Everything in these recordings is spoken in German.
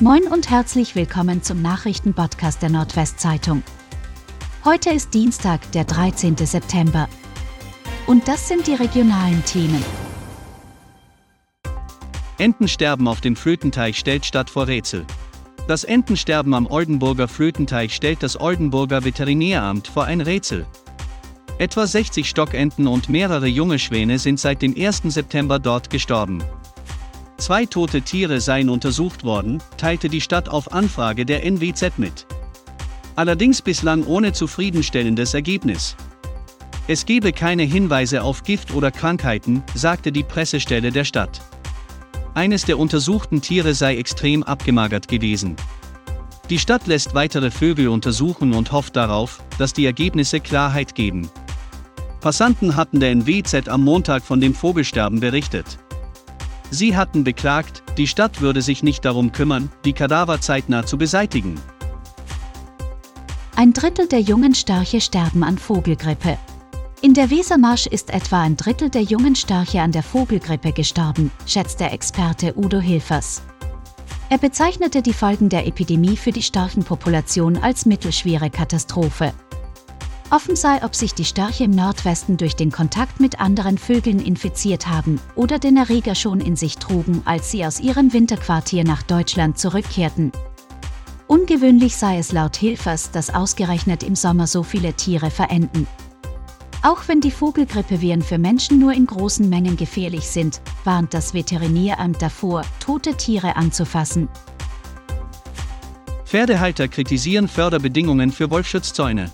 Moin und herzlich willkommen zum Nachrichtenpodcast der Nordwestzeitung. Heute ist Dienstag, der 13. September. Und das sind die regionalen Themen. Entensterben auf dem Flötenteich stellt Stadt vor Rätsel. Das Entensterben am Oldenburger Flötenteich stellt das Oldenburger Veterinäramt vor ein Rätsel. Etwa 60 Stockenten und mehrere junge Schwäne sind seit dem 1. September dort gestorben. Zwei tote Tiere seien untersucht worden, teilte die Stadt auf Anfrage der NWZ mit. Allerdings bislang ohne zufriedenstellendes Ergebnis. Es gebe keine Hinweise auf Gift oder Krankheiten, sagte die Pressestelle der Stadt. Eines der untersuchten Tiere sei extrem abgemagert gewesen. Die Stadt lässt weitere Vögel untersuchen und hofft darauf, dass die Ergebnisse Klarheit geben. Passanten hatten der NWZ am Montag von dem Vogelsterben berichtet. Sie hatten beklagt, die Stadt würde sich nicht darum kümmern, die Kadaver zeitnah zu beseitigen. Ein Drittel der jungen Störche sterben an Vogelgrippe. In der Wesermarsch ist etwa ein Drittel der jungen Störche an der Vogelgrippe gestorben, schätzt der Experte Udo Hilfers. Er bezeichnete die Folgen der Epidemie für die Störchenpopulation als mittelschwere Katastrophe. Offen sei, ob sich die Störche im Nordwesten durch den Kontakt mit anderen Vögeln infiziert haben oder den Erreger schon in sich trugen, als sie aus ihrem Winterquartier nach Deutschland zurückkehrten. Ungewöhnlich sei es laut Hilfers, dass ausgerechnet im Sommer so viele Tiere verenden. Auch wenn die Vogelgrippeviren für Menschen nur in großen Mengen gefährlich sind, warnt das Veterinäramt davor, tote Tiere anzufassen. Pferdehalter kritisieren Förderbedingungen für Wolfschutzzäune.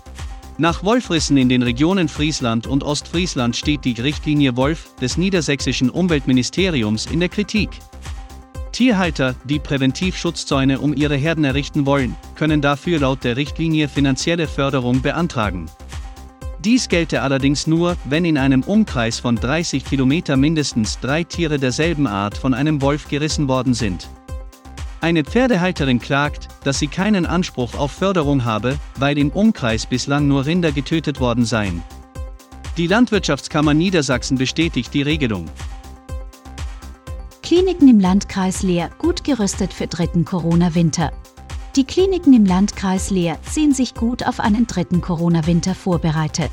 Nach Wolfrissen in den Regionen Friesland und Ostfriesland steht die Richtlinie Wolf des niedersächsischen Umweltministeriums in der Kritik. Tierhalter, die Präventivschutzzäune um ihre Herden errichten wollen, können dafür laut der Richtlinie finanzielle Förderung beantragen. Dies gelte allerdings nur, wenn in einem Umkreis von 30 Kilometer mindestens drei Tiere derselben Art von einem Wolf gerissen worden sind. Eine Pferdehalterin klagt, dass sie keinen Anspruch auf Förderung habe, weil im Umkreis bislang nur Rinder getötet worden seien. Die Landwirtschaftskammer Niedersachsen bestätigt die Regelung. Kliniken im Landkreis Leer gut gerüstet für dritten Corona-Winter. Die Kliniken im Landkreis Leer sehen sich gut auf einen dritten Corona-Winter vorbereitet.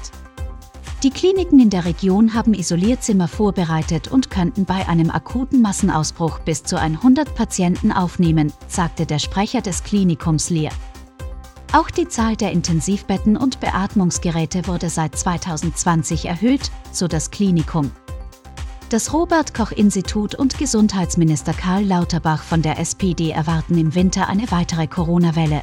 Die Kliniken in der Region haben Isolierzimmer vorbereitet und könnten bei einem akuten Massenausbruch bis zu 100 Patienten aufnehmen, sagte der Sprecher des Klinikums Leer. Auch die Zahl der Intensivbetten und Beatmungsgeräte wurde seit 2020 erhöht, so das Klinikum. Das Robert Koch Institut und Gesundheitsminister Karl Lauterbach von der SPD erwarten im Winter eine weitere Corona-Welle.